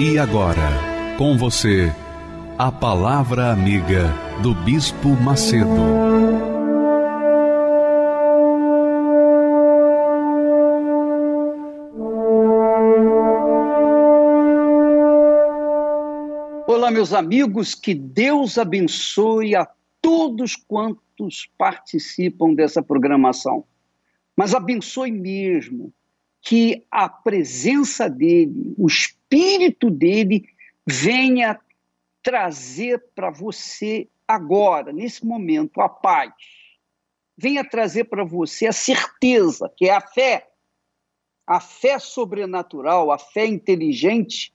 E agora, com você, a Palavra Amiga do Bispo Macedo. Olá, meus amigos, que Deus abençoe a todos quantos participam dessa programação. Mas abençoe mesmo que a presença dele, o Espírito dele, venha trazer para você agora, nesse momento, a paz. Venha trazer para você a certeza, que é a fé. A fé sobrenatural, a fé inteligente,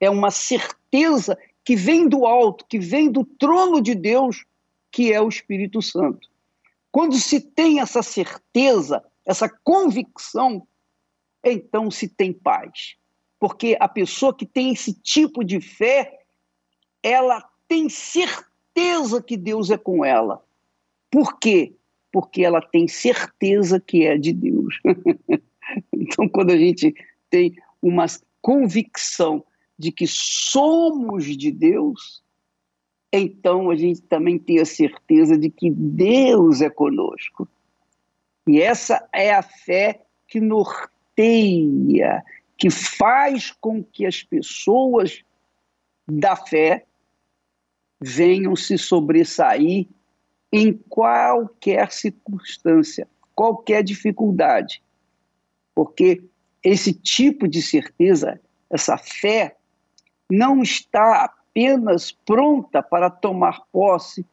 é uma certeza que vem do alto, que vem do trono de Deus, que é o Espírito Santo. Quando se tem essa certeza, essa convicção, então se tem paz. Porque a pessoa que tem esse tipo de fé, ela tem certeza que Deus é com ela. Por quê? Porque ela tem certeza que é de Deus. então, quando a gente tem uma convicção de que somos de Deus, então a gente também tem a certeza de que Deus é conosco. E essa é a fé que norteia, que faz com que as pessoas da fé venham se sobressair em qualquer circunstância, qualquer dificuldade. Porque esse tipo de certeza, essa fé, não está apenas pronta para tomar posse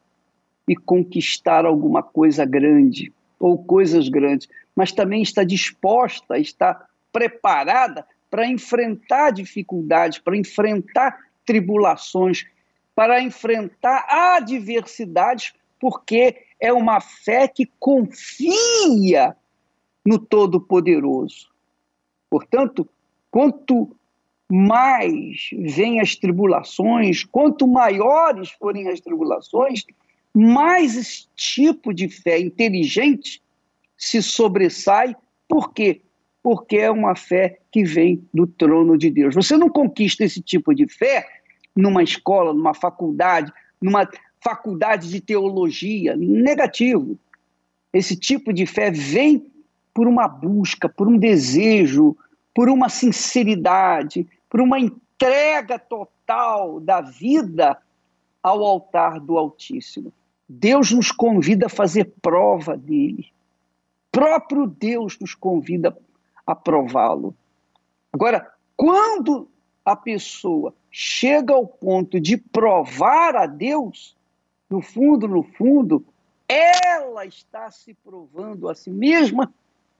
e conquistar alguma coisa grande ou coisas grandes, mas também está disposta, está preparada para enfrentar dificuldades, para enfrentar tribulações, para enfrentar adversidades, porque é uma fé que confia no Todo-Poderoso. Portanto, quanto mais vêm as tribulações, quanto maiores forem as tribulações, mais esse tipo de fé inteligente se sobressai. Por quê? Porque é uma fé que vem do trono de Deus. Você não conquista esse tipo de fé numa escola, numa faculdade, numa faculdade de teologia. Negativo. Esse tipo de fé vem por uma busca, por um desejo, por uma sinceridade, por uma entrega total da vida ao altar do Altíssimo. Deus nos convida a fazer prova dele. Próprio Deus nos convida a prová-lo. Agora, quando a pessoa chega ao ponto de provar a Deus, no fundo, no fundo, ela está se provando a si mesma,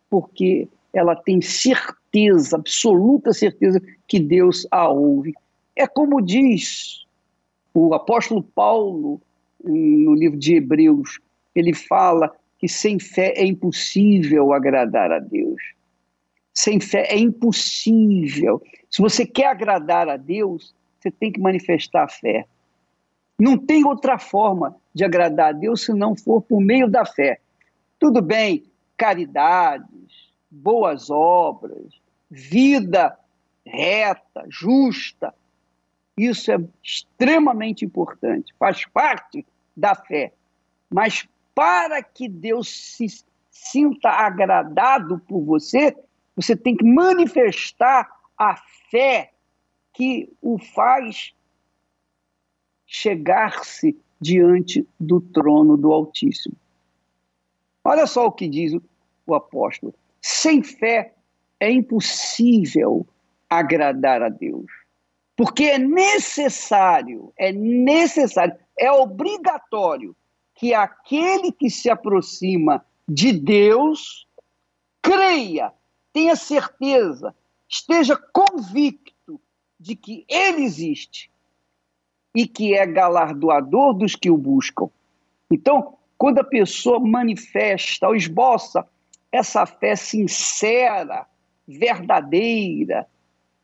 porque ela tem certeza, absoluta certeza, que Deus a ouve. É como diz o apóstolo Paulo no livro de Hebreus, ele fala que sem fé é impossível agradar a Deus. Sem fé é impossível. Se você quer agradar a Deus, você tem que manifestar a fé. Não tem outra forma de agradar a Deus se não for por meio da fé. Tudo bem, caridades, boas obras, vida reta, justa. Isso é extremamente importante, faz parte da fé. Mas para que Deus se sinta agradado por você, você tem que manifestar a fé que o faz chegar-se diante do trono do Altíssimo. Olha só o que diz o apóstolo: sem fé é impossível agradar a Deus. Porque é necessário, é necessário, é obrigatório que aquele que se aproxima de Deus creia, tenha certeza esteja convicto de que ele existe e que é galardoador dos que o buscam. Então, quando a pessoa manifesta ou esboça essa fé sincera, verdadeira,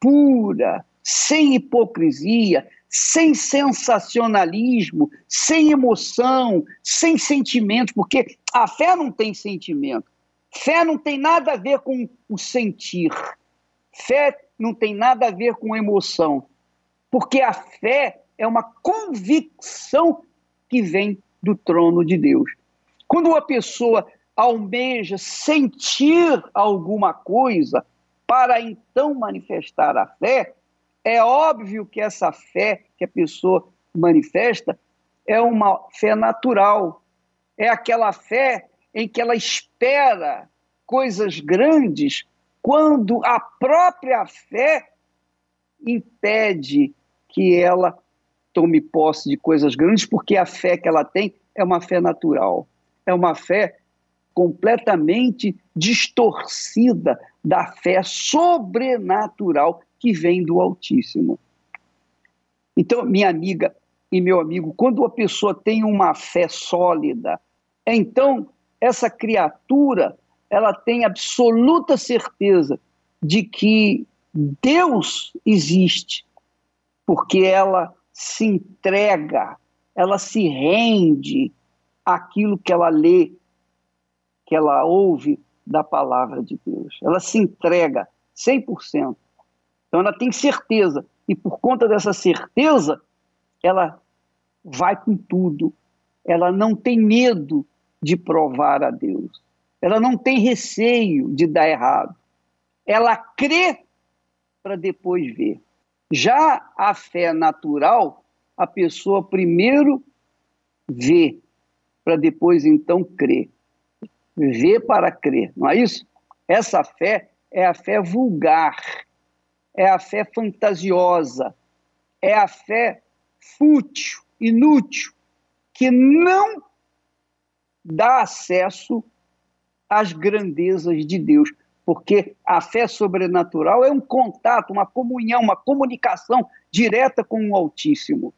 pura, sem hipocrisia, sem sensacionalismo, sem emoção, sem sentimento, porque a fé não tem sentimento. Fé não tem nada a ver com o sentir. Fé não tem nada a ver com emoção. Porque a fé é uma convicção que vem do trono de Deus. Quando uma pessoa almeja sentir alguma coisa para então manifestar a fé, é óbvio que essa fé que a pessoa manifesta é uma fé natural, é aquela fé em que ela espera coisas grandes quando a própria fé impede que ela tome posse de coisas grandes, porque a fé que ela tem é uma fé natural, é uma fé completamente distorcida da fé sobrenatural que vem do Altíssimo. Então, minha amiga e meu amigo, quando a pessoa tem uma fé sólida, então essa criatura ela tem absoluta certeza de que Deus existe, porque ela se entrega, ela se rende àquilo que ela lê, que ela ouve da palavra de Deus. Ela se entrega 100%. Então ela tem certeza, e por conta dessa certeza, ela vai com tudo. Ela não tem medo de provar a Deus. Ela não tem receio de dar errado. Ela crê para depois ver. Já a fé natural, a pessoa primeiro vê, para depois então crer. Vê para crer, não é isso? Essa fé é a fé vulgar, é a fé fantasiosa, é a fé fútil, inútil, que não dá acesso às grandezas de Deus, porque a fé sobrenatural é um contato, uma comunhão, uma comunicação direta com o Altíssimo.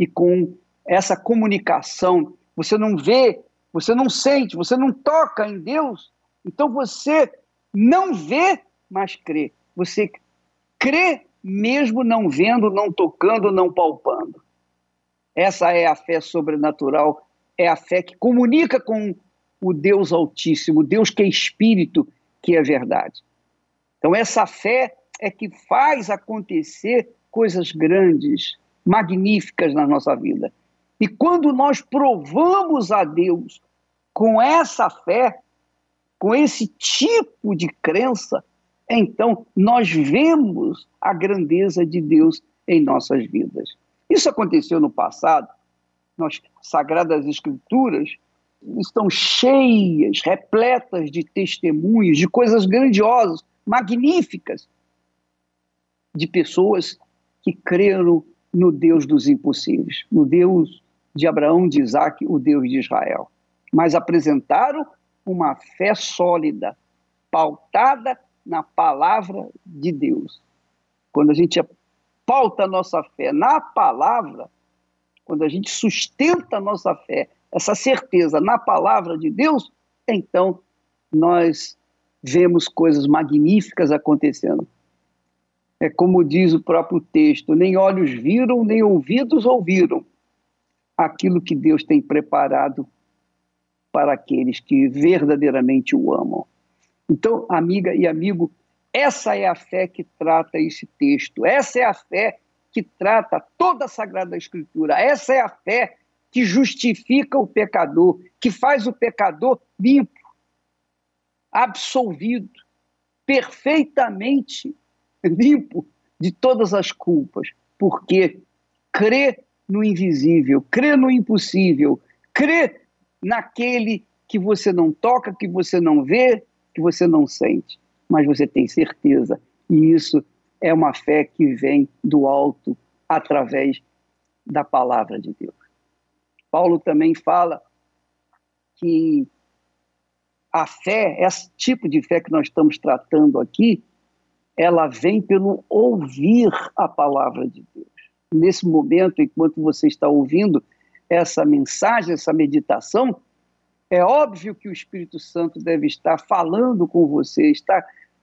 E com essa comunicação, você não vê, você não sente, você não toca em Deus, então você não vê, mas crê. Você crê mesmo não vendo, não tocando, não palpando. Essa é a fé sobrenatural, é a fé que comunica com o Deus Altíssimo, Deus que é Espírito, que é verdade. Então, essa fé é que faz acontecer coisas grandes, magníficas na nossa vida. E quando nós provamos a Deus com essa fé, com esse tipo de crença, então nós vemos a grandeza de Deus em nossas vidas. Isso aconteceu no passado. Nas Sagradas Escrituras estão cheias, repletas de testemunhos, de coisas grandiosas, magníficas, de pessoas que creram no Deus dos impossíveis, no Deus de Abraão, de Isaac, o Deus de Israel. Mas apresentaram uma fé sólida, pautada na palavra de Deus. Quando a gente pauta a nossa fé na palavra, quando a gente sustenta a nossa fé, essa certeza na palavra de Deus, então nós vemos coisas magníficas acontecendo. É como diz o próprio texto: nem olhos viram, nem ouvidos ouviram aquilo que Deus tem preparado para aqueles que verdadeiramente o amam. Então, amiga e amigo, essa é a fé que trata esse texto, essa é a fé que trata toda a Sagrada Escritura, essa é a fé que justifica o pecador, que faz o pecador limpo, absolvido, perfeitamente limpo de todas as culpas, porque crê no invisível, crê no impossível, crê naquele que você não toca, que você não vê, que você não sente, mas você tem certeza. E isso é uma fé que vem do alto através da palavra de Deus. Paulo também fala que a fé, esse tipo de fé que nós estamos tratando aqui, ela vem pelo ouvir a palavra de Deus. Nesse momento, enquanto você está ouvindo essa mensagem, essa meditação, é óbvio que o Espírito Santo deve estar falando com você, está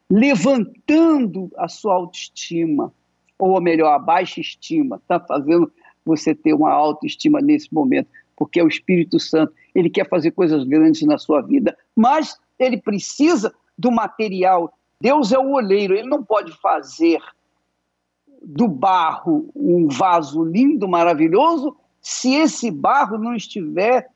levantando a sua autoestima, ou melhor, a baixa estima, está fazendo você ter uma autoestima nesse momento, porque é o Espírito Santo, ele quer fazer coisas grandes na sua vida, mas ele precisa do material. Deus é o oleiro, ele não pode fazer do barro um vaso lindo, maravilhoso, se esse barro não estiver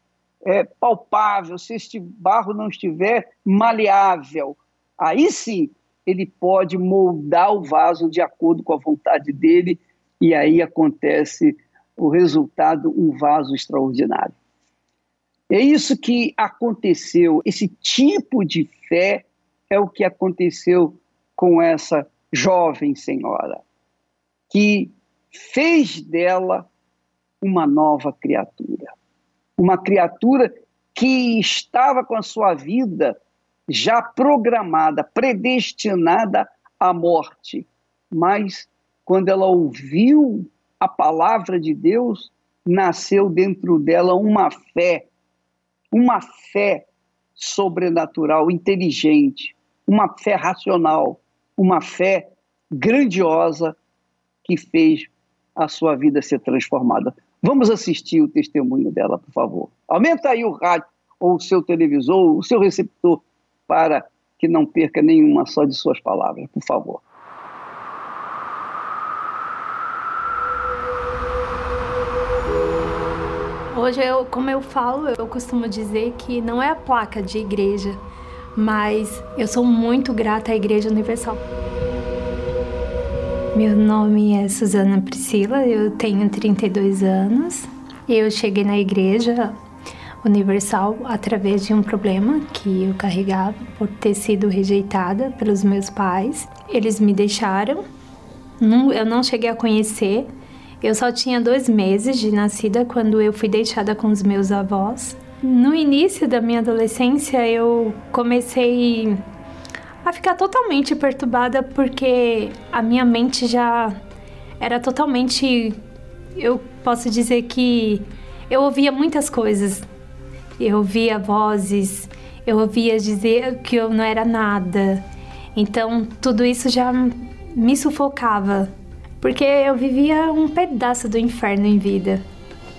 é, palpável, se este barro não estiver maleável. Aí sim ele pode moldar o vaso de acordo com a vontade dele, e aí acontece o resultado, um vaso extraordinário. É isso que aconteceu, esse tipo de fé é o que aconteceu com essa jovem senhora, que fez dela uma nova criatura. Uma criatura que estava com a sua vida já programada, predestinada à morte. Mas quando ela ouviu a palavra de Deus, nasceu dentro dela uma fé, uma fé sobrenatural, inteligente, uma fé racional, uma fé grandiosa que fez a sua vida ser transformada. Vamos assistir o testemunho dela, por favor. Aumenta aí o rádio ou o seu televisor, o seu receptor, para que não perca nenhuma só de suas palavras, por favor. Hoje, eu, como eu falo, eu costumo dizer que não é a placa de igreja, mas eu sou muito grata à Igreja Universal. Meu nome é Suzana Priscila, eu tenho 32 anos. Eu cheguei na Igreja Universal através de um problema que eu carregava por ter sido rejeitada pelos meus pais. Eles me deixaram, eu não cheguei a conhecer eu só tinha dois meses de nascida quando eu fui deixada com os meus avós. No início da minha adolescência, eu comecei a ficar totalmente perturbada porque a minha mente já era totalmente. Eu posso dizer que eu ouvia muitas coisas. Eu ouvia vozes, eu ouvia dizer que eu não era nada. Então, tudo isso já me sufocava porque eu vivia um pedaço do inferno em vida.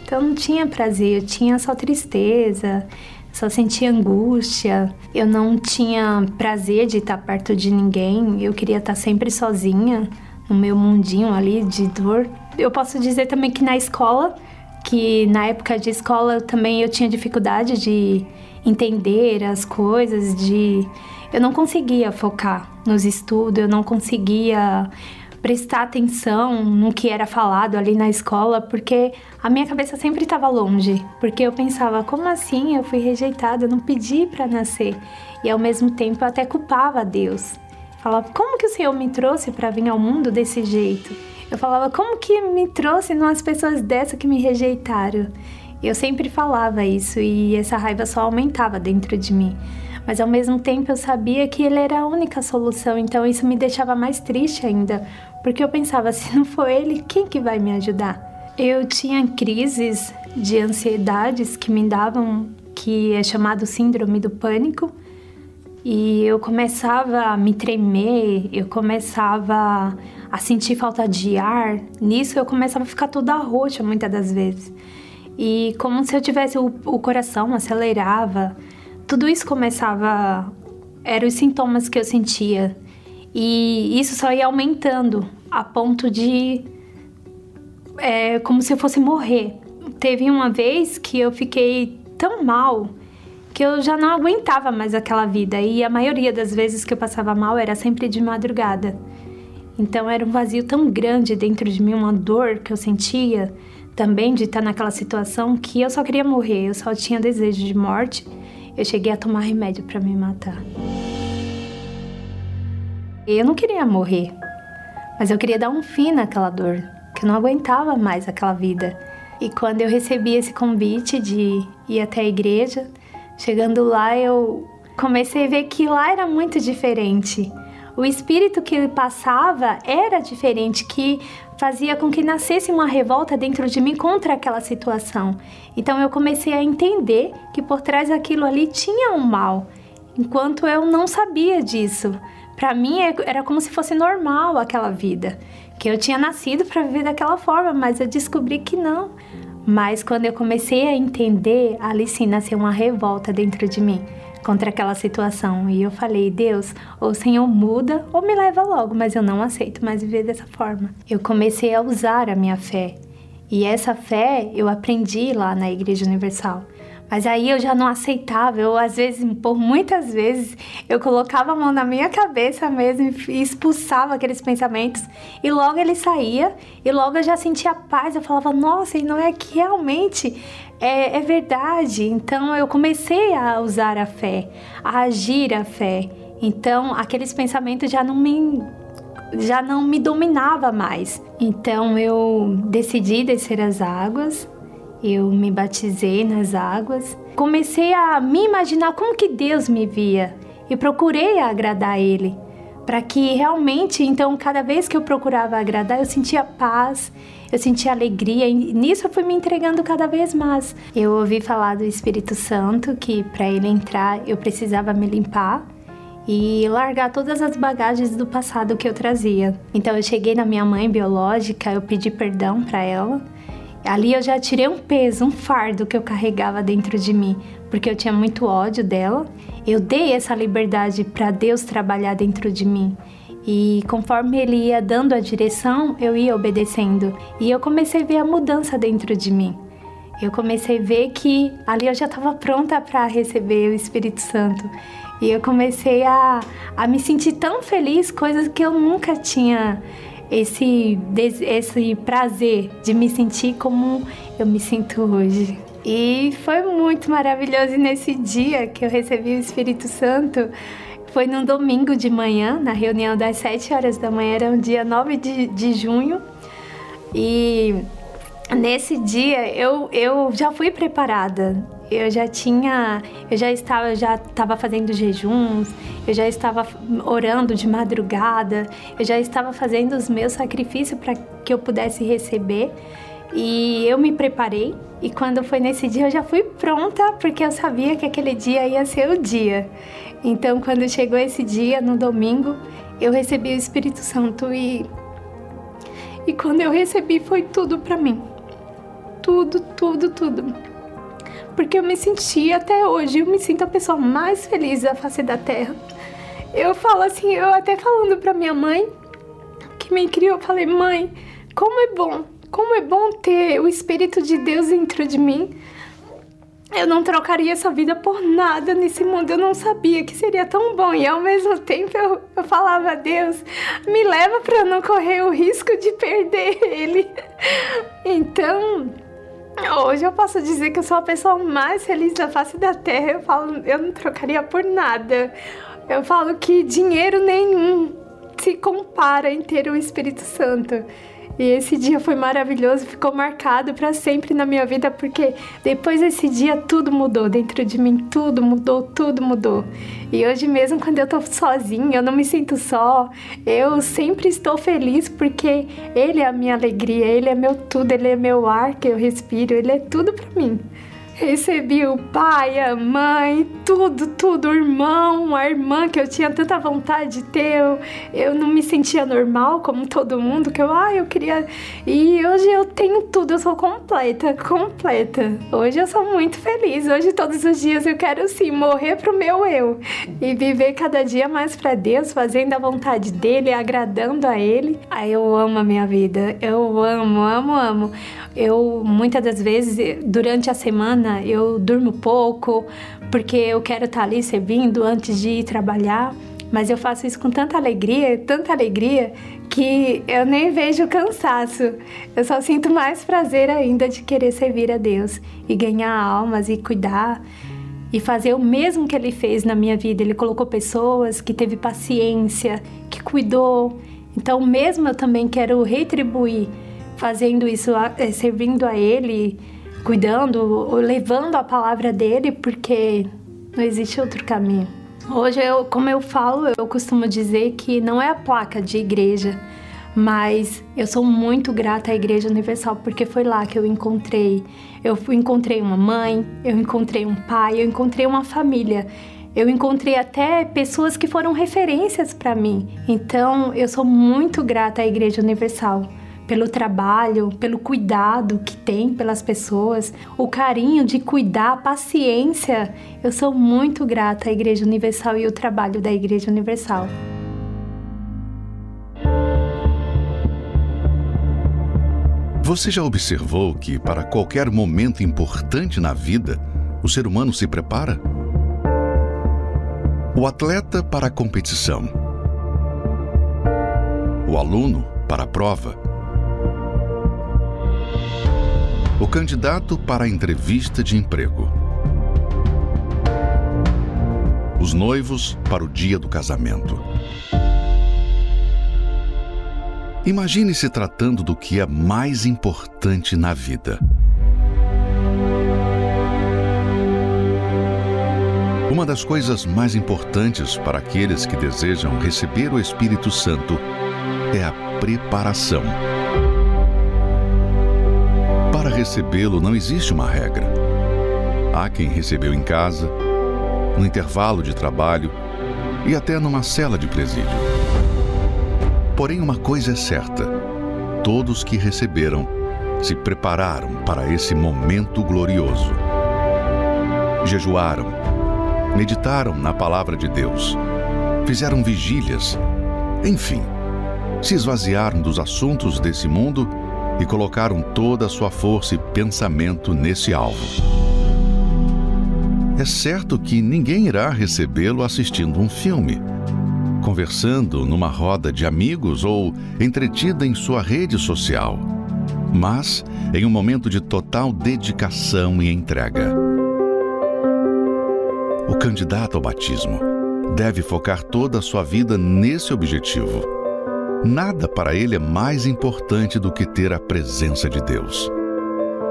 Então não tinha prazer, eu tinha só tristeza, só sentia angústia. Eu não tinha prazer de estar perto de ninguém, eu queria estar sempre sozinha no meu mundinho ali de dor. Eu posso dizer também que na escola, que na época de escola também eu tinha dificuldade de entender as coisas, de eu não conseguia focar nos estudos, eu não conseguia prestar atenção no que era falado ali na escola, porque a minha cabeça sempre estava longe, porque eu pensava, como assim eu fui rejeitada, eu não pedi para nascer. E ao mesmo tempo eu até culpava Deus. Falava, como que o Senhor me trouxe para vir ao mundo desse jeito? Eu falava, como que me trouxe umas pessoas dessa que me rejeitaram? Eu sempre falava isso e essa raiva só aumentava dentro de mim mas ao mesmo tempo eu sabia que ele era a única solução, então isso me deixava mais triste ainda, porque eu pensava, se não for ele, quem que vai me ajudar? Eu tinha crises de ansiedades que me davam, que é chamado síndrome do pânico, e eu começava a me tremer, eu começava a sentir falta de ar. Nisso eu começava a ficar toda roxa muitas das vezes. E como se eu tivesse o, o coração acelerava. Tudo isso começava eram os sintomas que eu sentia. E isso só ia aumentando a ponto de. É, como se eu fosse morrer. Teve uma vez que eu fiquei tão mal que eu já não aguentava mais aquela vida. E a maioria das vezes que eu passava mal era sempre de madrugada. Então era um vazio tão grande dentro de mim, uma dor que eu sentia também de estar naquela situação que eu só queria morrer, eu só tinha desejo de morte. Eu cheguei a tomar remédio para me matar. Eu não queria morrer, mas eu queria dar um fim naquela dor, que eu não aguentava mais aquela vida. E quando eu recebi esse convite de ir até a igreja, chegando lá eu comecei a ver que lá era muito diferente. o espírito que passava era diferente, que fazia com que nascesse uma revolta dentro de mim contra aquela situação. Então eu comecei a entender que por trás daquilo ali tinha um mal, enquanto eu não sabia disso. Para mim é, era como se fosse normal aquela vida, que eu tinha nascido para viver daquela forma, mas eu descobri que não. Mas quando eu comecei a entender, ali sim nasceu uma revolta dentro de mim contra aquela situação. E eu falei, Deus, ou o Senhor muda ou me leva logo, mas eu não aceito mais viver dessa forma. Eu comecei a usar a minha fé. E essa fé eu aprendi lá na Igreja Universal. Mas aí eu já não aceitava, eu às vezes, por muitas vezes, eu colocava a mão na minha cabeça mesmo e expulsava aqueles pensamentos. E logo ele saía, e logo eu já sentia paz. Eu falava, nossa, e não é que realmente é, é verdade. Então eu comecei a usar a fé, a agir a fé. Então aqueles pensamentos já não me já não me dominava mais. Então eu decidi descer as águas eu me batizei nas águas, comecei a me imaginar como que Deus me via e procurei agradar Ele, para que realmente, então, cada vez que eu procurava agradar, eu sentia paz, eu sentia alegria e nisso eu fui me entregando cada vez mais. Eu ouvi falar do Espírito Santo que para ele entrar eu precisava me limpar e largar todas as bagagens do passado que eu trazia. Então eu cheguei na minha mãe biológica, eu pedi perdão para ela Ali eu já tirei um peso, um fardo que eu carregava dentro de mim, porque eu tinha muito ódio dela. Eu dei essa liberdade para Deus trabalhar dentro de mim. E conforme ele ia dando a direção, eu ia obedecendo. E eu comecei a ver a mudança dentro de mim. Eu comecei a ver que ali eu já estava pronta para receber o Espírito Santo. E eu comecei a, a me sentir tão feliz, coisas que eu nunca tinha esse, esse prazer de me sentir como eu me sinto hoje. E foi muito maravilhoso. E nesse dia que eu recebi o Espírito Santo, foi num domingo de manhã, na reunião das 7 horas da manhã, era um dia 9 de, de junho. E nesse dia eu, eu já fui preparada eu já tinha, eu já estava, já estava fazendo jejuns, eu já estava orando de madrugada, eu já estava fazendo os meus sacrifícios para que eu pudesse receber. E eu me preparei e quando foi nesse dia eu já fui pronta porque eu sabia que aquele dia ia ser o dia. Então quando chegou esse dia no domingo, eu recebi o Espírito Santo e e quando eu recebi foi tudo para mim. Tudo, tudo, tudo porque eu me senti até hoje, eu me sinto a pessoa mais feliz da face da terra. Eu falo assim, eu até falando para minha mãe, que me criou, eu falei: "Mãe, como é bom, como é bom ter o espírito de Deus dentro de mim. Eu não trocaria essa vida por nada nesse mundo. Eu não sabia que seria tão bom. E ao mesmo tempo eu, eu falava Deus, me leva para não correr o risco de perder ele. Então, Hoje eu posso dizer que eu sou a pessoa mais feliz da face da terra. Eu falo, eu não trocaria por nada. Eu falo que dinheiro nenhum se compara em ter o Espírito Santo. E esse dia foi maravilhoso, ficou marcado para sempre na minha vida, porque depois desse dia tudo mudou dentro de mim, tudo mudou, tudo mudou. E hoje mesmo quando eu tô sozinha, eu não me sinto só, eu sempre estou feliz porque ele é a minha alegria, ele é meu tudo, ele é meu ar que eu respiro, ele é tudo para mim. Recebi o pai, a mãe, tudo, tudo, o irmão, a irmã que eu tinha tanta vontade de ter. Eu, eu não me sentia normal como todo mundo, que eu, ah, eu queria. E hoje eu tenho tudo, eu sou completa, completa. Hoje eu sou muito feliz. Hoje, todos os dias, eu quero sim morrer pro meu eu e viver cada dia mais para Deus, fazendo a vontade dele, agradando a ele. Aí eu amo a minha vida, eu amo, amo, amo. Eu muitas das vezes, durante a semana, semana eu durmo pouco, porque eu quero estar ali servindo antes de ir trabalhar. Mas eu faço isso com tanta alegria, tanta alegria, que eu nem vejo cansaço. Eu só sinto mais prazer ainda de querer servir a Deus e ganhar almas e cuidar e fazer o mesmo que ele fez na minha vida. Ele colocou pessoas que teve paciência, que cuidou. Então, mesmo eu também quero retribuir fazendo isso, eh, servindo a ele cuidando, levando a palavra dele, porque não existe outro caminho. Hoje, eu, como eu falo, eu costumo dizer que não é a placa de igreja, mas eu sou muito grata à Igreja Universal porque foi lá que eu encontrei. Eu encontrei uma mãe, eu encontrei um pai, eu encontrei uma família. Eu encontrei até pessoas que foram referências para mim. Então, eu sou muito grata à Igreja Universal pelo trabalho, pelo cuidado que tem pelas pessoas, o carinho de cuidar, a paciência. Eu sou muito grata à Igreja Universal e o trabalho da Igreja Universal. Você já observou que, para qualquer momento importante na vida, o ser humano se prepara? O atleta para a competição, o aluno para a prova o candidato para a entrevista de emprego. Os noivos para o dia do casamento. Imagine se tratando do que é mais importante na vida. Uma das coisas mais importantes para aqueles que desejam receber o Espírito Santo é a preparação recebê-lo não existe uma regra. Há quem recebeu em casa, no intervalo de trabalho e até numa cela de presídio. Porém, uma coisa é certa: todos que receberam se prepararam para esse momento glorioso. Jejuaram, meditaram na palavra de Deus, fizeram vigílias, enfim, se esvaziaram dos assuntos desse mundo e colocaram toda a sua força e pensamento nesse alvo. É certo que ninguém irá recebê-lo assistindo um filme, conversando numa roda de amigos ou entretida em sua rede social, mas em um momento de total dedicação e entrega. O candidato ao batismo deve focar toda a sua vida nesse objetivo Nada para ele é mais importante do que ter a presença de Deus.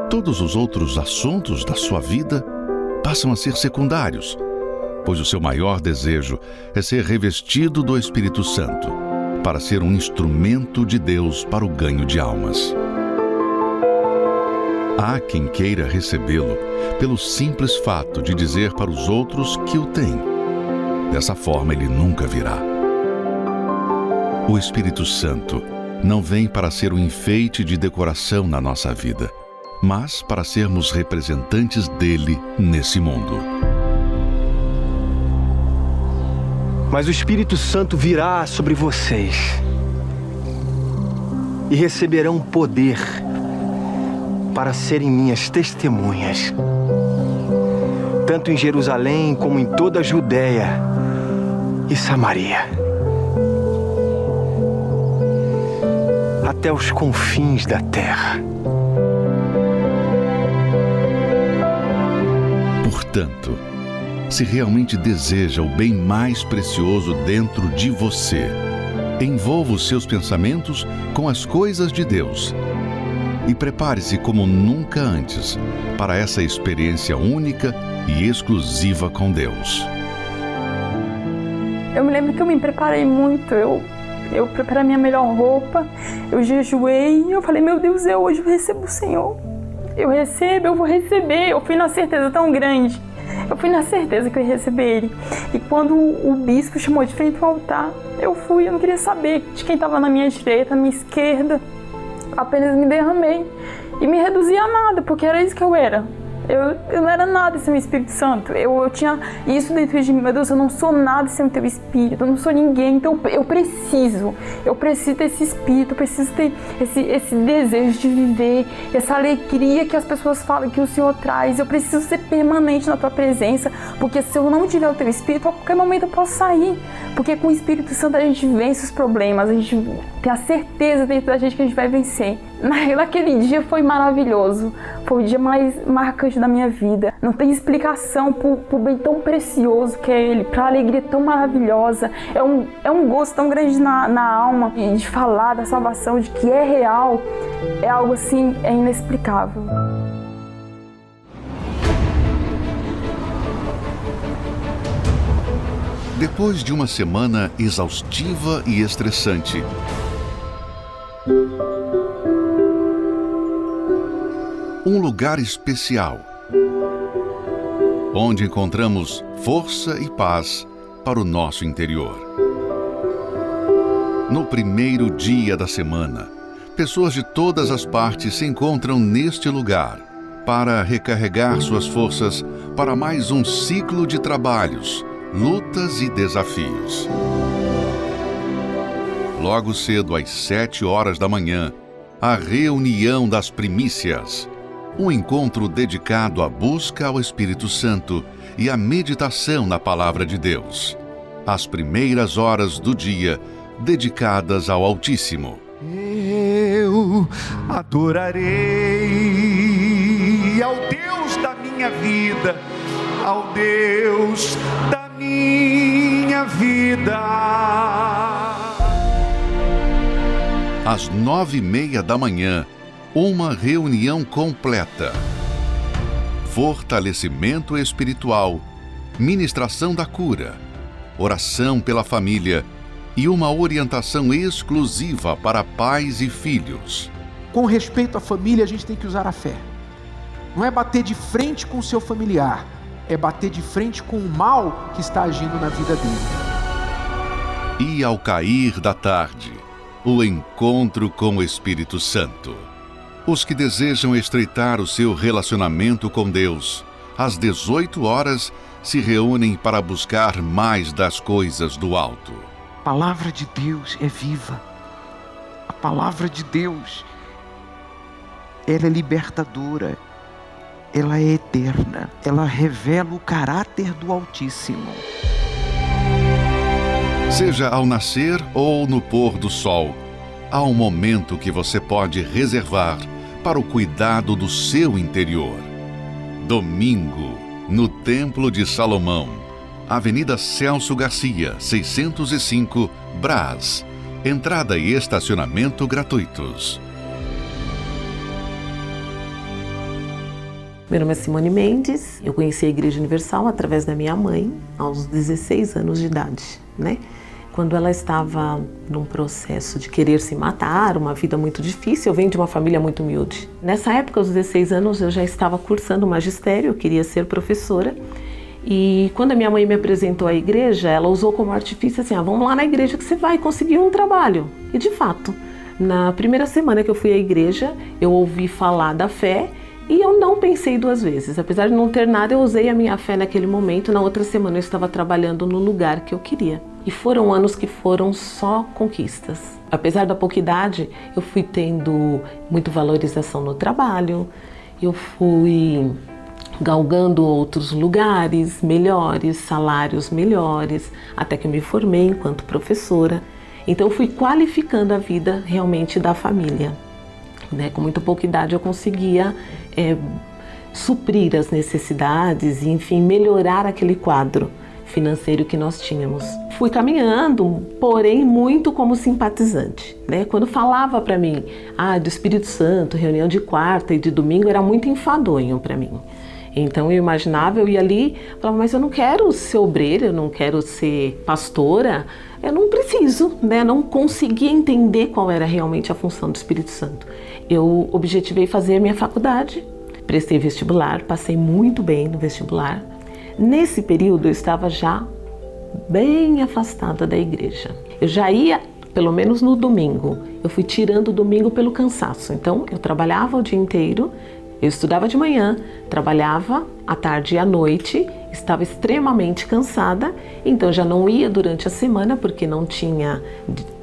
Todos os outros assuntos da sua vida passam a ser secundários, pois o seu maior desejo é ser revestido do Espírito Santo, para ser um instrumento de Deus para o ganho de almas. Há quem queira recebê-lo pelo simples fato de dizer para os outros que o tem. Dessa forma, ele nunca virá. O Espírito Santo não vem para ser um enfeite de decoração na nossa vida, mas para sermos representantes dele nesse mundo. Mas o Espírito Santo virá sobre vocês e receberão poder para serem minhas testemunhas, tanto em Jerusalém como em toda a Judéia e Samaria. Até os confins da terra. Portanto, se realmente deseja o bem mais precioso dentro de você, envolva os seus pensamentos com as coisas de Deus e prepare-se como nunca antes para essa experiência única e exclusiva com Deus. Eu me lembro que eu me preparei muito. Eu eu preparei a minha melhor roupa, eu jejuei, eu falei, meu Deus, eu hoje recebo o Senhor. Eu recebo, eu vou receber. Eu fui na certeza tão grande. Eu fui na certeza que eu ia receber ele. E quando o bispo chamou de frente ao altar, eu fui, eu não queria saber de quem estava na minha direita, na minha esquerda. Apenas me derramei e me reduzi a nada, porque era isso que eu era. Eu, eu não era nada sem o Espírito Santo. Eu, eu tinha isso dentro de mim. Meu Deus, eu não sou nada sem o teu Espírito. Eu não sou ninguém. Então eu preciso. Eu preciso ter esse Espírito. Eu preciso ter esse, esse desejo de viver. Essa alegria que as pessoas falam que o Senhor traz. Eu preciso ser permanente na tua presença. Porque se eu não tiver o teu Espírito, a qualquer momento eu posso sair. Porque com o Espírito Santo a gente vence os problemas. A gente tem a certeza dentro da gente que a gente vai vencer. Naquele dia foi maravilhoso. Foi o dia mais marcante da minha vida. Não tem explicação para o bem tão precioso que é Ele, para a alegria tão maravilhosa. É um, é um gosto tão grande na, na alma de falar da salvação, de que é real. É algo assim, é inexplicável. Depois de uma semana exaustiva e estressante, um lugar especial, onde encontramos força e paz para o nosso interior. No primeiro dia da semana, pessoas de todas as partes se encontram neste lugar para recarregar suas forças para mais um ciclo de trabalhos, lutas e desafios. Logo cedo, às sete horas da manhã, a reunião das primícias. Um encontro dedicado à busca ao Espírito Santo e à meditação na Palavra de Deus. As primeiras horas do dia dedicadas ao Altíssimo. Eu adorarei ao Deus da minha vida, ao Deus da minha vida. Às nove e meia da manhã, uma reunião completa. Fortalecimento espiritual, ministração da cura, oração pela família e uma orientação exclusiva para pais e filhos. Com respeito à família, a gente tem que usar a fé. Não é bater de frente com o seu familiar, é bater de frente com o mal que está agindo na vida dele. E ao cair da tarde, o encontro com o Espírito Santo. Os que desejam estreitar o seu relacionamento com Deus, às 18 horas, se reúnem para buscar mais das coisas do alto. A palavra de Deus é viva. A palavra de Deus ela é libertadora. Ela é eterna. Ela revela o caráter do Altíssimo. Seja ao nascer ou no pôr do sol, há um momento que você pode reservar para o cuidado do seu interior. Domingo, no Templo de Salomão, Avenida Celso Garcia, 605, Brás. Entrada e estacionamento gratuitos. Meu nome é Simone Mendes, eu conheci a Igreja Universal através da minha mãe, aos 16 anos de idade, né? Quando ela estava num processo de querer se matar, uma vida muito difícil, eu venho de uma família muito humilde. Nessa época, aos 16 anos, eu já estava cursando magistério, eu queria ser professora. E quando a minha mãe me apresentou à igreja, ela usou como artifício assim: ah, vamos lá na igreja que você vai conseguir um trabalho. E de fato, na primeira semana que eu fui à igreja, eu ouvi falar da fé e eu não pensei duas vezes. Apesar de não ter nada, eu usei a minha fé naquele momento. Na outra semana eu estava trabalhando no lugar que eu queria. E foram anos que foram só conquistas. Apesar da pouca idade, eu fui tendo muita valorização no trabalho. Eu fui galgando outros lugares melhores, salários melhores, até que eu me formei enquanto professora. Então eu fui qualificando a vida realmente da família. Né? Com muito pouca idade eu conseguia é, suprir as necessidades e, enfim, melhorar aquele quadro financeiro que nós tínhamos. Fui caminhando, porém muito como simpatizante, né? Quando falava para mim, ah, do Espírito Santo, reunião de quarta e de domingo, era muito enfadonho para mim. Então eu imaginava, eu ia ali, falava, mas eu não quero ser obreira, eu não quero ser pastora, eu não preciso, né? Não conseguia entender qual era realmente a função do Espírito Santo. Eu objetivei fazer minha faculdade, prestei vestibular, passei muito bem no vestibular. Nesse período eu estava já bem afastada da igreja. Eu já ia, pelo menos no domingo, eu fui tirando o domingo pelo cansaço. Então eu trabalhava o dia inteiro, eu estudava de manhã, trabalhava à tarde e à noite, estava extremamente cansada, então já não ia durante a semana porque não tinha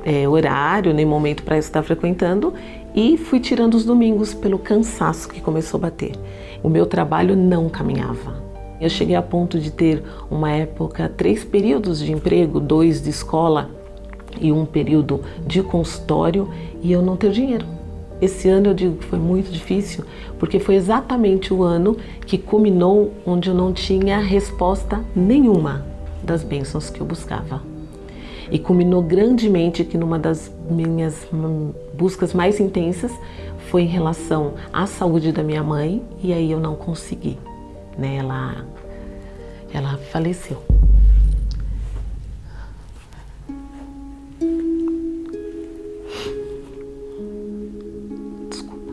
é, horário nem momento para estar frequentando e fui tirando os domingos pelo cansaço que começou a bater. O meu trabalho não caminhava. Eu cheguei a ponto de ter uma época três períodos de emprego, dois de escola e um período de consultório e eu não ter dinheiro. Esse ano eu digo que foi muito difícil, porque foi exatamente o ano que culminou onde eu não tinha resposta nenhuma das bênçãos que eu buscava. E culminou grandemente que numa das minhas buscas mais intensas foi em relação à saúde da minha mãe, e aí eu não consegui né? Ela, ela faleceu. Desculpa.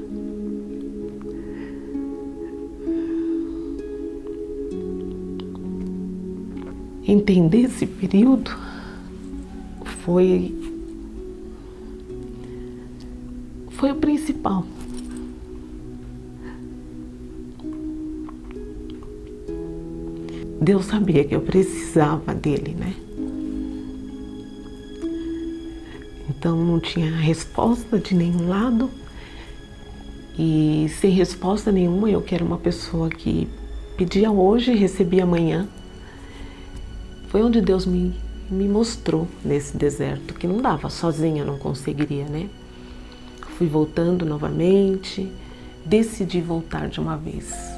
Entender esse período foi foi o principal. Deus sabia que eu precisava dele, né? Então não tinha resposta de nenhum lado. E sem resposta nenhuma, eu quero uma pessoa que pedia hoje e recebia amanhã. Foi onde Deus me, me mostrou nesse deserto, que não dava, sozinha não conseguiria, né? Fui voltando novamente, decidi voltar de uma vez.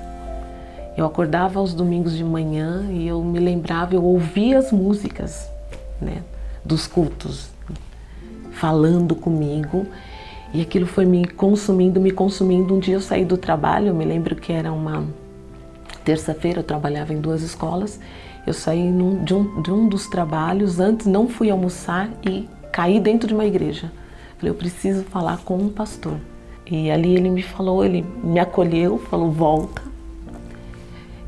Eu acordava aos domingos de manhã e eu me lembrava, eu ouvia as músicas, né, dos cultos, falando comigo e aquilo foi me consumindo, me consumindo. Um dia eu saí do trabalho, eu me lembro que era uma terça-feira, eu trabalhava em duas escolas. Eu saí num, de, um, de um dos trabalhos, antes não fui almoçar e caí dentro de uma igreja. Falei, eu preciso falar com um pastor. E ali ele me falou, ele me acolheu, falou, volta,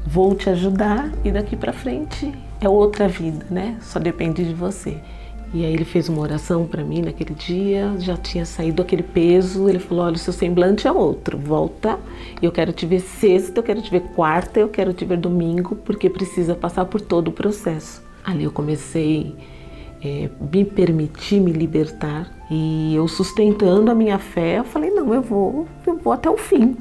vou te ajudar e daqui para frente é outra vida, né? Só depende de você. E aí ele fez uma oração para mim naquele dia, já tinha saído aquele peso. Ele falou: "Olha, o seu semblante é outro. Volta. Eu quero te ver sexta, eu quero te ver quarta, eu quero te ver domingo, porque precisa passar por todo o processo." Ali eu comecei é, me permitir me libertar e eu sustentando a minha fé, eu falei: "Não, eu vou, eu vou até o fim."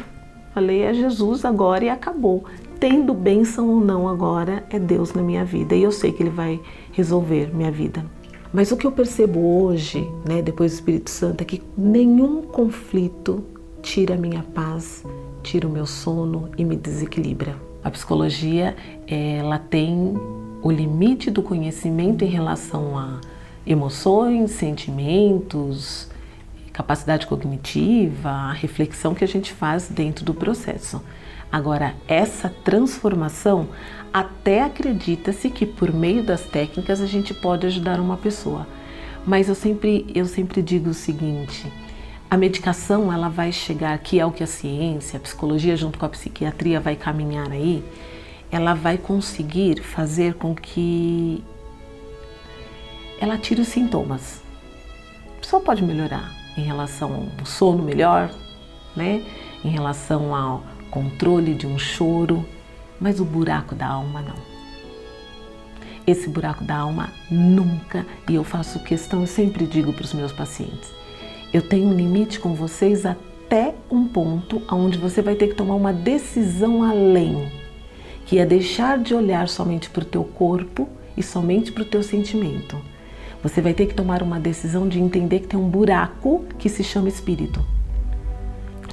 Falei: "É Jesus agora e acabou." Tendo bênção ou não agora, é Deus na minha vida e eu sei que Ele vai resolver minha vida. Mas o que eu percebo hoje, né, depois do Espírito Santo, é que nenhum conflito tira a minha paz, tira o meu sono e me desequilibra. A psicologia, ela tem o limite do conhecimento em relação a emoções, sentimentos, capacidade cognitiva, a reflexão que a gente faz dentro do processo. Agora, essa transformação, até acredita-se que por meio das técnicas a gente pode ajudar uma pessoa. Mas eu sempre, eu sempre digo o seguinte: a medicação ela vai chegar, que é o que a ciência, a psicologia junto com a psiquiatria vai caminhar aí, ela vai conseguir fazer com que ela tire os sintomas. A pessoa pode melhorar em relação ao sono melhor, né? Em relação ao controle de um choro, mas o buraco da alma não. Esse buraco da alma nunca, e eu faço questão, eu sempre digo para os meus pacientes, eu tenho um limite com vocês até um ponto onde você vai ter que tomar uma decisão além, que é deixar de olhar somente para o teu corpo e somente para o teu sentimento. Você vai ter que tomar uma decisão de entender que tem um buraco que se chama espírito.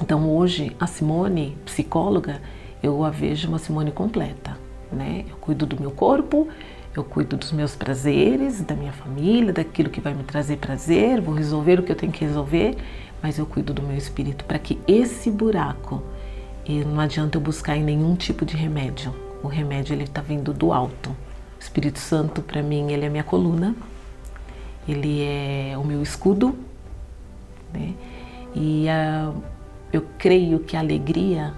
Então hoje a Simone, psicóloga, eu a vejo uma Simone completa, né? Eu cuido do meu corpo, eu cuido dos meus prazeres, da minha família, daquilo que vai me trazer prazer, vou resolver o que eu tenho que resolver, mas eu cuido do meu espírito para que esse buraco, e não adianta eu buscar em nenhum tipo de remédio. O remédio ele está vindo do alto. O Espírito Santo para mim ele é minha coluna, ele é o meu escudo, né? E a eu creio que a alegria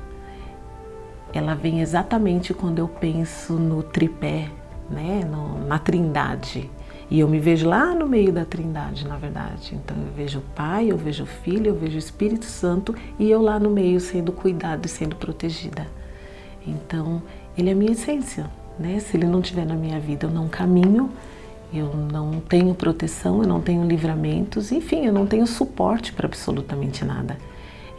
ela vem exatamente quando eu penso no tripé, né, no, na trindade. E eu me vejo lá no meio da trindade, na verdade. Então eu vejo o Pai, eu vejo o Filho, eu vejo o Espírito Santo e eu lá no meio sendo cuidado e sendo protegida. Então ele é a minha essência, né? Se ele não estiver na minha vida, eu não caminho, eu não tenho proteção, eu não tenho livramentos, enfim, eu não tenho suporte para absolutamente nada.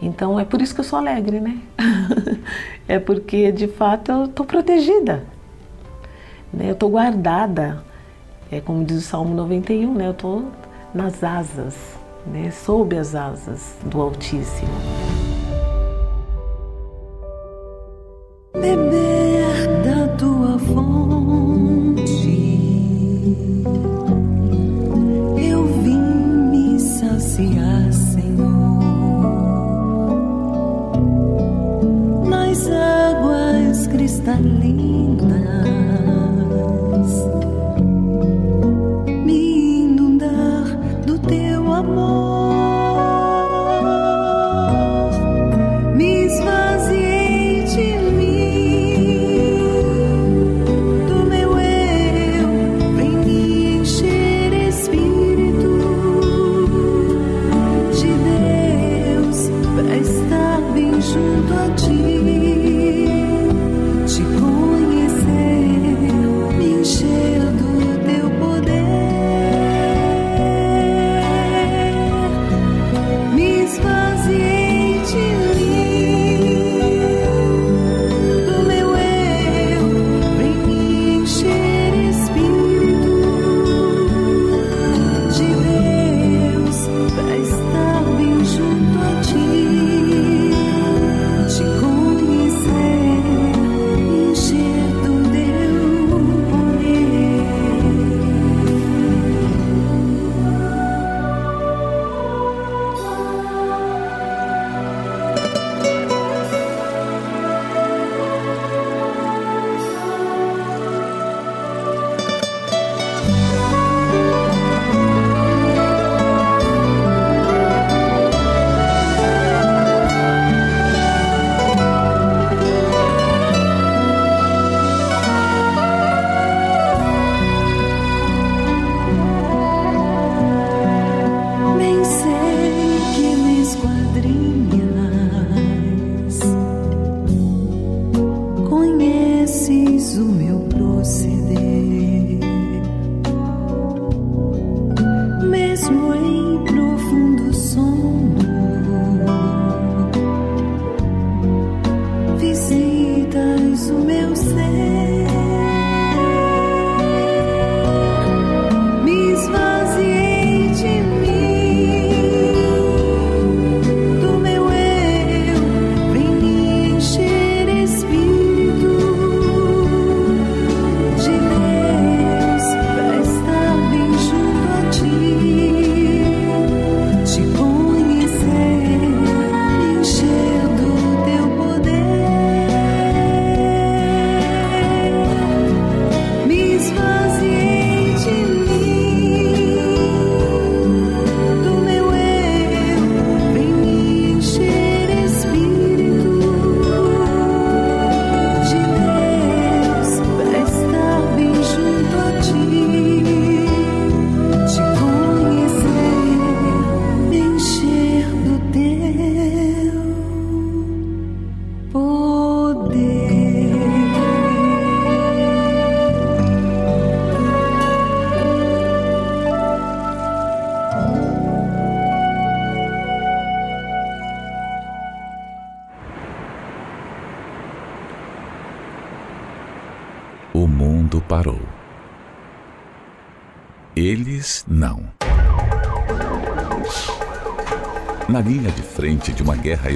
Então é por isso que eu sou alegre, né? é porque de fato eu estou protegida, né? eu estou guardada. É como diz o Salmo 91, né? eu estou nas asas, né? sob as asas do Altíssimo. Beber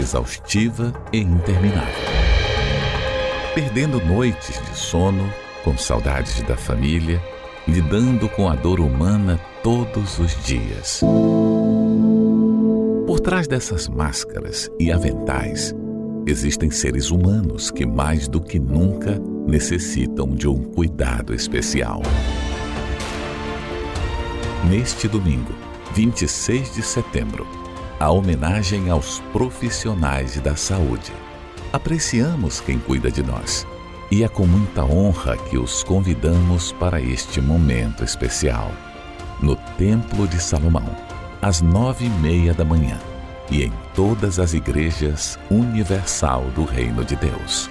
exaustiva e interminável. Perdendo noites de sono, com saudades da família, lidando com a dor humana todos os dias. Por trás dessas máscaras e aventais, existem seres humanos que mais do que nunca necessitam de um cuidado especial. Neste domingo, 26 de setembro, a homenagem aos profissionais da saúde. Apreciamos quem cuida de nós e é com muita honra que os convidamos para este momento especial. No Templo de Salomão, às nove e meia da manhã e em todas as igrejas universal do Reino de Deus.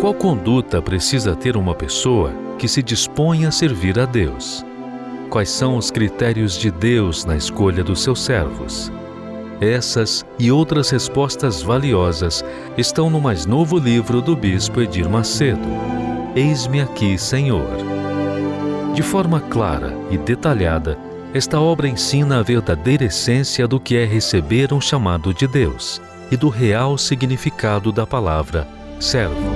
Qual conduta precisa ter uma pessoa que se dispõe a servir a Deus? Quais são os critérios de Deus na escolha dos seus servos? Essas e outras respostas valiosas estão no mais novo livro do Bispo Edir Macedo, Eis-me aqui, Senhor. De forma clara e detalhada, esta obra ensina a verdadeira essência do que é receber um chamado de Deus e do real significado da palavra servo.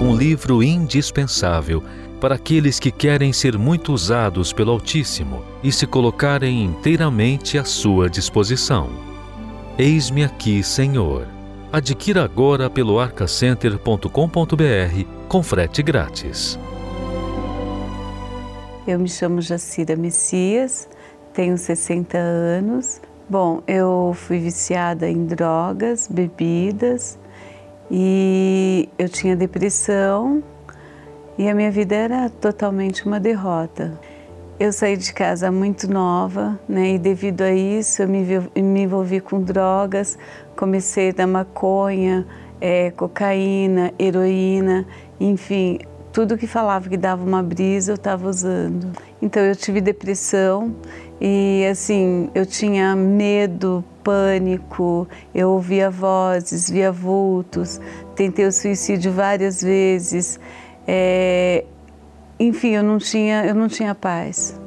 Um livro indispensável para aqueles que querem ser muito usados pelo Altíssimo e se colocarem inteiramente à sua disposição. Eis-me aqui, Senhor. Adquira agora pelo arcacenter.com.br com frete grátis. Eu me chamo Jacira Messias, tenho 60 anos. Bom, eu fui viciada em drogas, bebidas e eu tinha depressão e a minha vida era totalmente uma derrota. Eu saí de casa muito nova, né? E devido a isso eu me, me envolvi com drogas, comecei da maconha, é, cocaína, heroína, enfim, tudo que falava que dava uma brisa eu estava usando. Então eu tive depressão e assim eu tinha medo, pânico, eu ouvia vozes, via vultos, tentei o suicídio várias vezes. É, enfim, eu não tinha, eu não tinha paz.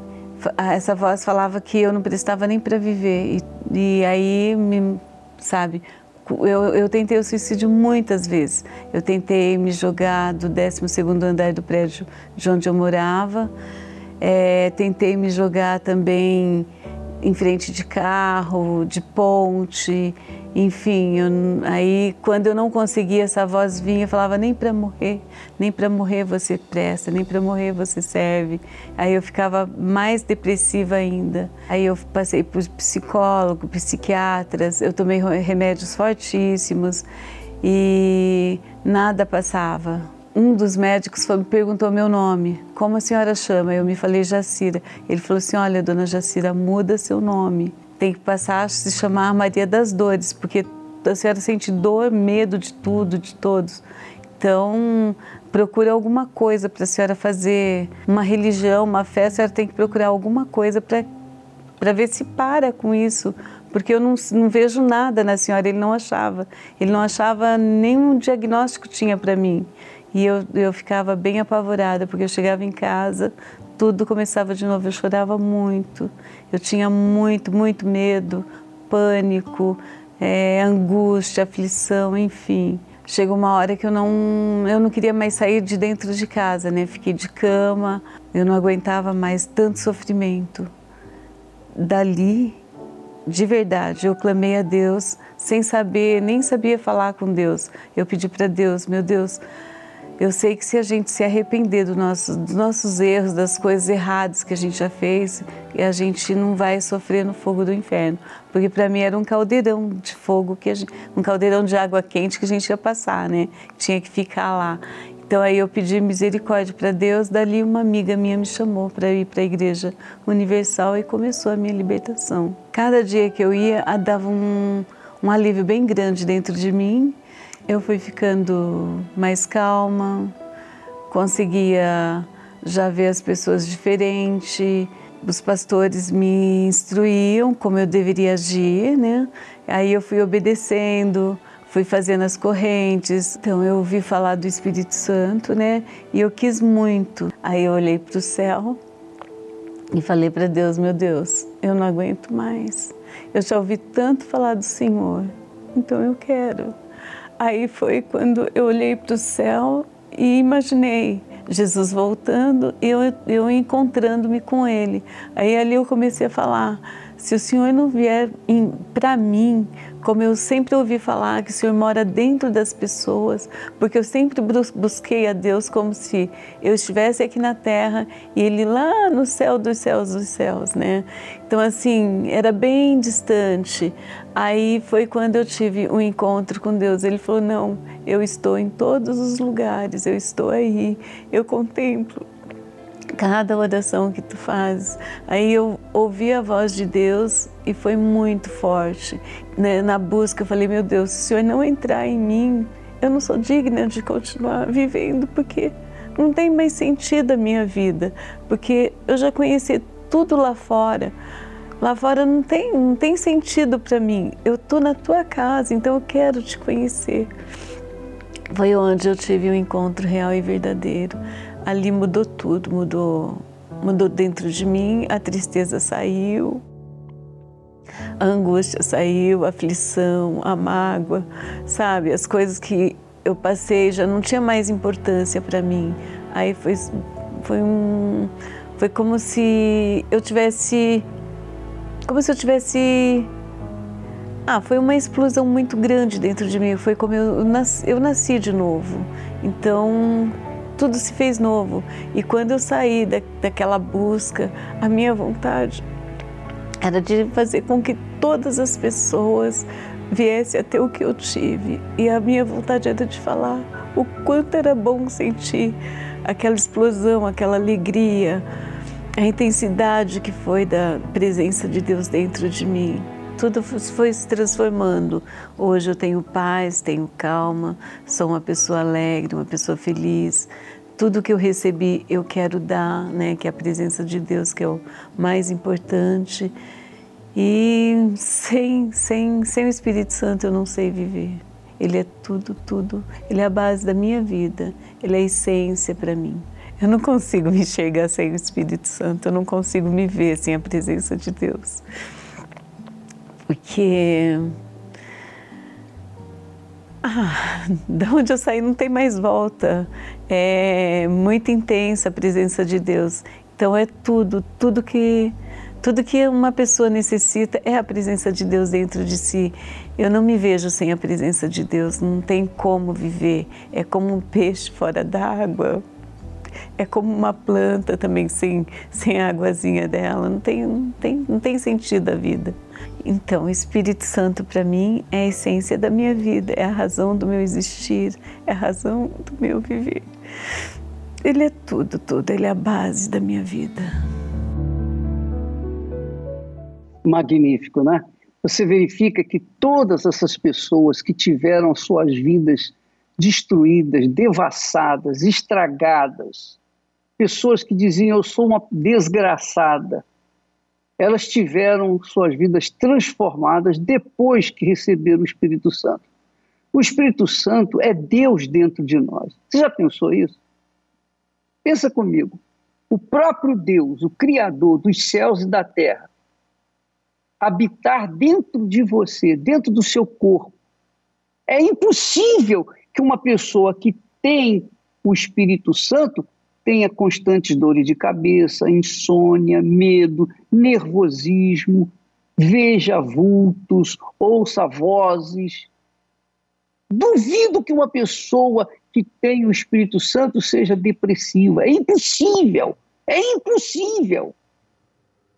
Essa voz falava que eu não prestava nem para viver e, e, aí me, sabe, eu, eu tentei o suicídio muitas vezes. Eu tentei me jogar do 12 segundo andar do prédio de onde eu morava. É, tentei me jogar também em frente de carro, de ponte. Enfim, eu, aí quando eu não conseguia, essa voz vinha e falava: nem para morrer, nem para morrer você presta, nem para morrer você serve. Aí eu ficava mais depressiva ainda. Aí eu passei por psicólogo, psiquiatras, eu tomei remédios fortíssimos e nada passava. Um dos médicos me perguntou meu nome, como a senhora chama? Eu me falei Jacira. Ele falou assim: Olha, dona Jacira, muda seu nome tem que passar a se chamar Maria das Dores, porque a senhora sente dor, medo de tudo, de todos. Então, procure alguma coisa para a senhora fazer, uma religião, uma fé, a senhora tem que procurar alguma coisa para ver se para com isso, porque eu não, não vejo nada na senhora, ele não achava. Ele não achava nenhum diagnóstico tinha para mim. E eu, eu ficava bem apavorada, porque eu chegava em casa, tudo começava de novo, eu chorava muito. Eu tinha muito, muito medo, pânico, é, angústia, aflição, enfim. Chegou uma hora que eu não, eu não queria mais sair de dentro de casa, né? Fiquei de cama, eu não aguentava mais tanto sofrimento. Dali, de verdade, eu clamei a Deus sem saber, nem sabia falar com Deus. Eu pedi para Deus, meu Deus, eu sei que se a gente se arrepender do nosso, dos nossos erros, das coisas erradas que a gente já fez, a gente não vai sofrer no fogo do inferno. Porque para mim era um caldeirão de fogo, que gente, um caldeirão de água quente que a gente ia passar, né? Tinha que ficar lá. Então aí eu pedi misericórdia para Deus, dali uma amiga minha me chamou para ir para a igreja universal e começou a minha libertação. Cada dia que eu ia, dava um, um alívio bem grande dentro de mim eu fui ficando mais calma, conseguia já ver as pessoas diferente. Os pastores me instruíam como eu deveria agir, né? Aí eu fui obedecendo, fui fazendo as correntes. Então eu ouvi falar do Espírito Santo, né? E eu quis muito. Aí eu olhei para o céu e falei para Deus: Meu Deus, eu não aguento mais. Eu já ouvi tanto falar do Senhor, então eu quero. Aí foi quando eu olhei para o céu e imaginei Jesus voltando e eu, eu encontrando-me com Ele. Aí ali eu comecei a falar: se o Senhor não vier para mim, como eu sempre ouvi falar, que o Senhor mora dentro das pessoas, porque eu sempre busquei a Deus como se eu estivesse aqui na terra e Ele lá no céu dos céus dos céus, né? Então, assim, era bem distante. Aí foi quando eu tive um encontro com Deus. Ele falou: Não, eu estou em todos os lugares, eu estou aí, eu contemplo cada oração que tu fazes. Aí eu ouvi a voz de Deus e foi muito forte. Né? Na busca eu falei, meu Deus, se o Senhor não entrar em mim, eu não sou digna de continuar vivendo, porque não tem mais sentido a minha vida, porque eu já conheci tudo lá fora. Lá fora não tem, não tem sentido para mim. Eu tô na tua casa, então eu quero te conhecer. Foi onde eu tive um encontro real e verdadeiro ali mudou tudo, mudou, mudou dentro de mim, a tristeza saiu, a angústia saiu, a aflição, a mágoa, sabe? As coisas que eu passei já não tinha mais importância para mim. Aí foi, foi um, foi como se eu tivesse, como se eu tivesse ah, foi uma explosão muito grande dentro de mim. Foi como eu, eu nasci, eu nasci de novo. Então, tudo se fez novo. E quando eu saí da, daquela busca, a minha vontade era de fazer com que todas as pessoas viessem a ter o que eu tive. E a minha vontade era de falar o quanto era bom sentir aquela explosão, aquela alegria, a intensidade que foi da presença de Deus dentro de mim tudo foi se transformando. Hoje eu tenho paz, tenho calma, sou uma pessoa alegre, uma pessoa feliz. Tudo que eu recebi eu quero dar, né? Que é a presença de Deus que é o mais importante. E sem, sem, sem o Espírito Santo eu não sei viver. Ele é tudo, tudo. Ele é a base da minha vida. Ele é a essência para mim. Eu não consigo me enxergar sem o Espírito Santo. Eu não consigo me ver sem a presença de Deus porque ah, da onde eu saí não tem mais volta. É muito intensa a presença de Deus. Então é tudo, tudo que tudo que uma pessoa necessita é a presença de Deus dentro de si. Eu não me vejo sem a presença de Deus, não tem como viver. É como um peixe fora d'água. É como uma planta também sem, sem a águazinha dela. Não tem, não, tem, não tem sentido a vida. Então, o Espírito Santo para mim é a essência da minha vida, é a razão do meu existir, é a razão do meu viver. Ele é tudo, tudo, ele é a base da minha vida. Magnífico, né? Você verifica que todas essas pessoas que tiveram suas vidas destruídas, devassadas, estragadas, pessoas que diziam eu sou uma desgraçada, elas tiveram suas vidas transformadas depois que receberam o Espírito Santo. O Espírito Santo é Deus dentro de nós. Você já pensou isso? Pensa comigo. O próprio Deus, o Criador dos céus e da terra, habitar dentro de você, dentro do seu corpo. É impossível que uma pessoa que tem o Espírito Santo tenha constantes dores de cabeça, insônia, medo, nervosismo, veja vultos, ouça vozes. Duvido que uma pessoa que tem o Espírito Santo seja depressiva. É impossível. É impossível.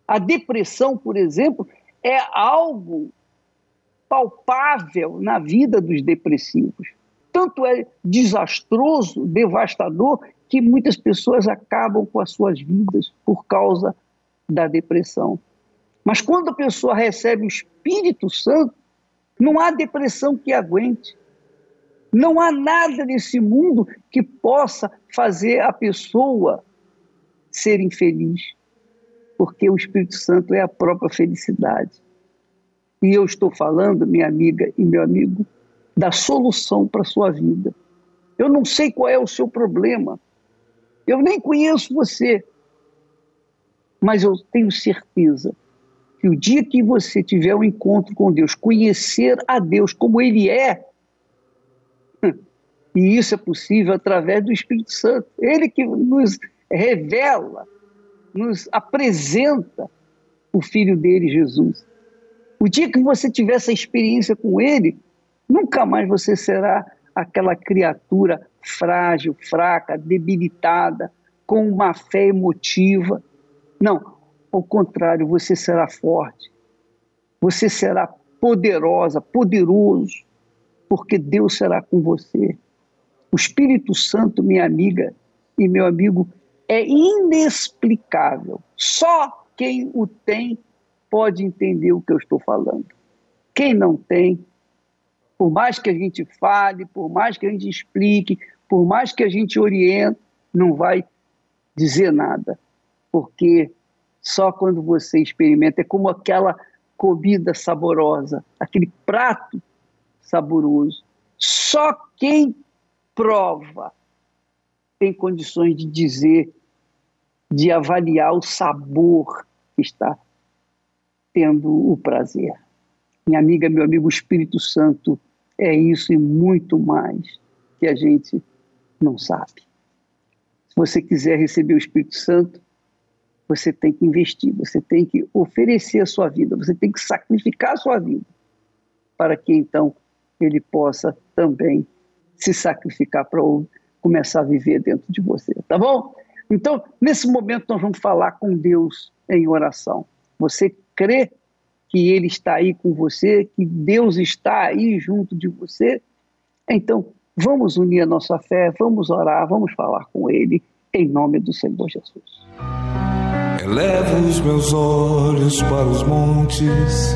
A depressão, por exemplo, é algo palpável na vida dos depressivos. Tanto é desastroso, devastador, que muitas pessoas acabam com as suas vidas por causa da depressão. Mas quando a pessoa recebe o Espírito Santo, não há depressão que aguente. Não há nada nesse mundo que possa fazer a pessoa ser infeliz, porque o Espírito Santo é a própria felicidade. E eu estou falando, minha amiga e meu amigo, da solução para a sua vida. Eu não sei qual é o seu problema. Eu nem conheço você. Mas eu tenho certeza que o dia que você tiver um encontro com Deus, conhecer a Deus como Ele é, e isso é possível através do Espírito Santo, Ele que nos revela, nos apresenta o Filho dele, Jesus. O dia que você tiver essa experiência com Ele, nunca mais você será aquela criatura frágil, fraca, debilitada, com uma fé emotiva. Não, ao contrário, você será forte, você será poderosa, poderoso, porque Deus será com você. O Espírito Santo, minha amiga e meu amigo, é inexplicável. Só quem o tem pode entender o que eu estou falando. Quem não tem, por mais que a gente fale, por mais que a gente explique, por mais que a gente oriente, não vai dizer nada, porque só quando você experimenta, é como aquela comida saborosa, aquele prato saboroso. Só quem prova tem condições de dizer, de avaliar o sabor que está tendo o prazer. Minha amiga, meu amigo, o Espírito Santo é isso e muito mais que a gente não sabe. Se você quiser receber o Espírito Santo, você tem que investir, você tem que oferecer a sua vida, você tem que sacrificar a sua vida, para que então ele possa também se sacrificar para começar a viver dentro de você, tá bom? Então, nesse momento, nós vamos falar com Deus em oração. Você crê que Ele está aí com você, que Deus está aí junto de você? Então, vamos unir a nossa fé, vamos orar, vamos falar com Ele, em nome do Senhor Jesus. Elevo os meus olhos para os montes,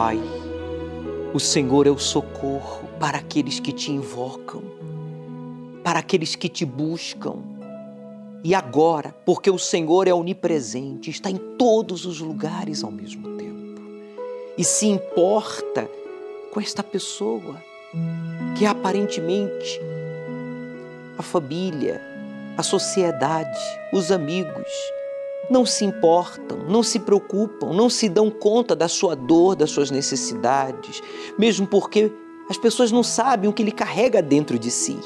Pai, o Senhor é o socorro para aqueles que te invocam, para aqueles que te buscam. E agora, porque o Senhor é onipresente, está em todos os lugares ao mesmo tempo, e se importa com esta pessoa que aparentemente a família, a sociedade, os amigos, não se importam, não se preocupam, não se dão conta da sua dor, das suas necessidades, mesmo porque as pessoas não sabem o que ele carrega dentro de si.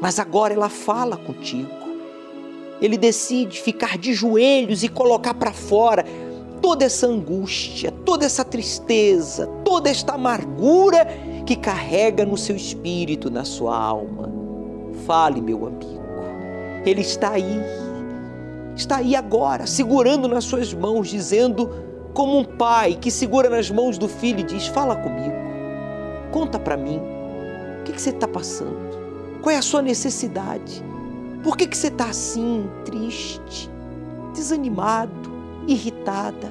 Mas agora ela fala contigo. Ele decide ficar de joelhos e colocar para fora toda essa angústia, toda essa tristeza, toda esta amargura que carrega no seu espírito, na sua alma. Fale, meu amigo. Ele está aí está aí agora, segurando nas suas mãos, dizendo, como um pai que segura nas mãos do filho e diz: Fala comigo, conta para mim, o que, que você está passando? Qual é a sua necessidade? Por que, que você está assim, triste, desanimado, irritada?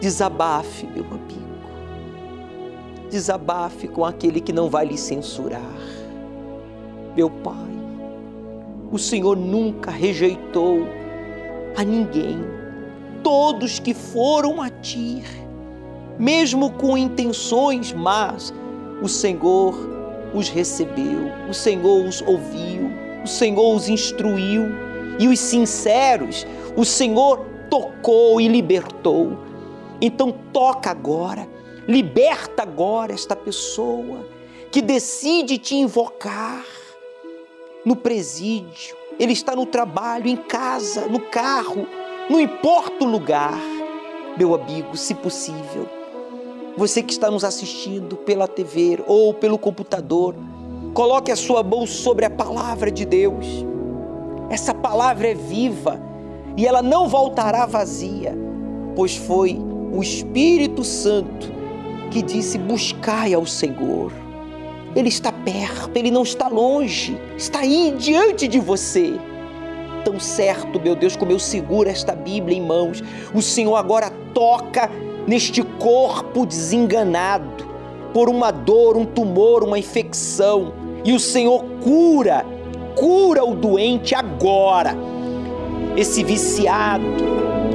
Desabafe, meu amigo. Desabafe com aquele que não vai lhe censurar. Meu Pai, o Senhor nunca rejeitou a ninguém. Todos que foram a ti, mesmo com intenções más, o Senhor os recebeu, o Senhor os ouviu, o Senhor os instruiu e os sinceros, o Senhor tocou e libertou. Então toca agora, liberta agora esta pessoa que decide te invocar no presídio, ele está no trabalho, em casa, no carro, não importa o lugar. Meu amigo, se possível, Você que está nos assistindo pela TV ou pelo computador, coloque a sua mão sobre a palavra de Deus. Essa palavra é viva e ela não voltará vazia, pois foi o Espírito Santo que disse: Buscai ao Senhor. Ele está perto, ele não está longe, está aí diante de você. Tão certo, meu Deus, como eu seguro esta Bíblia em mãos, o Senhor agora toca neste corpo desenganado por uma dor, um tumor, uma infecção, e o Senhor cura, cura o doente agora. Esse viciado,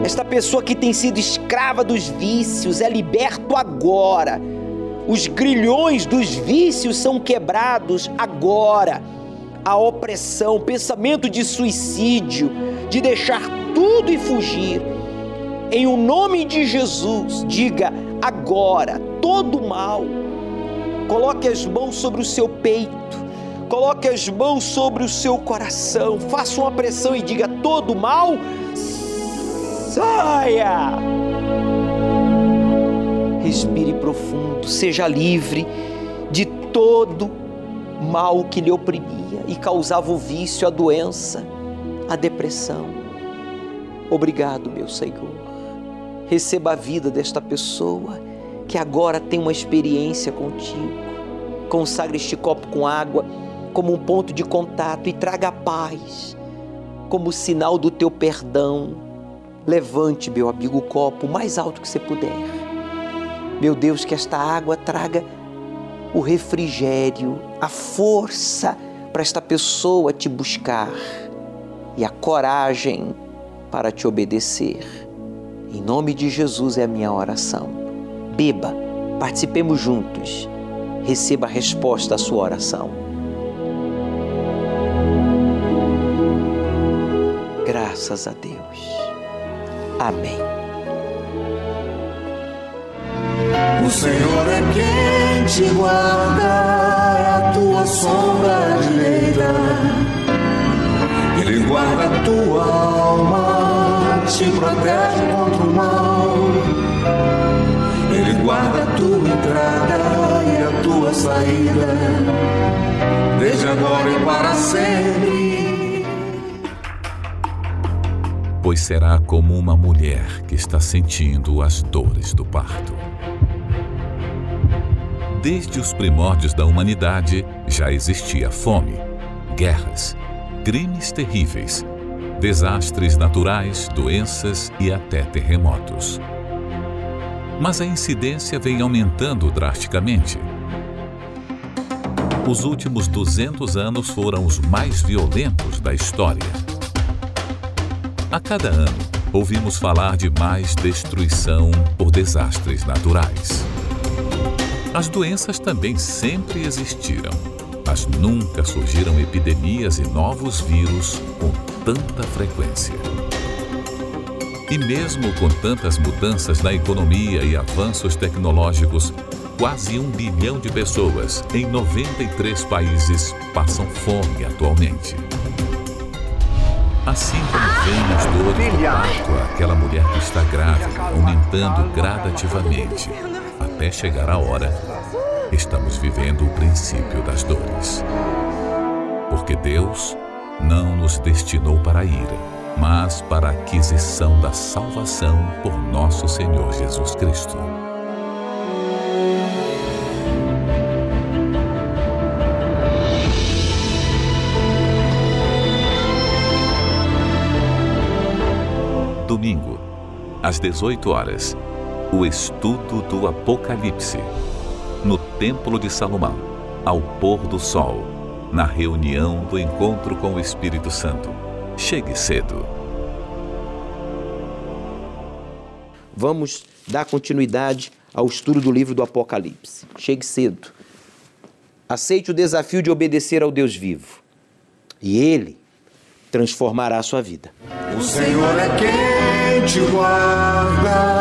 esta pessoa que tem sido escrava dos vícios, é liberto agora os grilhões dos vícios são quebrados agora. A opressão, pensamento de suicídio, de deixar tudo e fugir. Em o nome de Jesus, diga agora todo mal. Coloque as mãos sobre o seu peito. Coloque as mãos sobre o seu coração. Faça uma pressão e diga todo mal saia respire profundo, seja livre de todo mal que lhe oprimia e causava o vício, a doença, a depressão. Obrigado, meu Senhor. Receba a vida desta pessoa que agora tem uma experiência contigo. Consagre este copo com água como um ponto de contato e traga a paz como sinal do teu perdão. Levante, meu amigo, o copo mais alto que você puder meu Deus, que esta água traga o refrigério, a força para esta pessoa te buscar e a coragem para te obedecer. Em nome de Jesus é a minha oração. Beba, participemos juntos. Receba a resposta à sua oração. Graças a Deus. Amém. O Senhor é quem te guarda, a tua sombra direita. Ele guarda a tua alma, te protege contra o mal. Ele guarda a tua entrada e a tua saída, desde agora e para sempre. Pois será como uma mulher que está sentindo as dores do parto Desde os primórdios da humanidade já existia fome, guerras, crimes terríveis, desastres naturais, doenças e até terremotos. Mas a incidência vem aumentando drasticamente. Os últimos 200 anos foram os mais violentos da história. A cada ano, ouvimos falar de mais destruição por desastres naturais. As doenças também sempre existiram, mas nunca surgiram epidemias e novos vírus com tanta frequência. E mesmo com tantas mudanças na economia e avanços tecnológicos, quase um bilhão de pessoas em 93 países passam fome atualmente. Assim como vem as dores do parto, aquela mulher que está grávida, aumentando gradativamente até chegar a hora, estamos vivendo o princípio das dores. Porque Deus não nos destinou para a ira, mas para a aquisição da salvação por nosso Senhor Jesus Cristo. Domingo, às 18 horas o estudo do Apocalipse, no Templo de Salomão, ao pôr do sol, na reunião do encontro com o Espírito Santo. Chegue cedo. Vamos dar continuidade ao estudo do livro do Apocalipse. Chegue cedo. Aceite o desafio de obedecer ao Deus vivo. E Ele transformará a sua vida. O Senhor é quem te guarda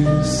Montes,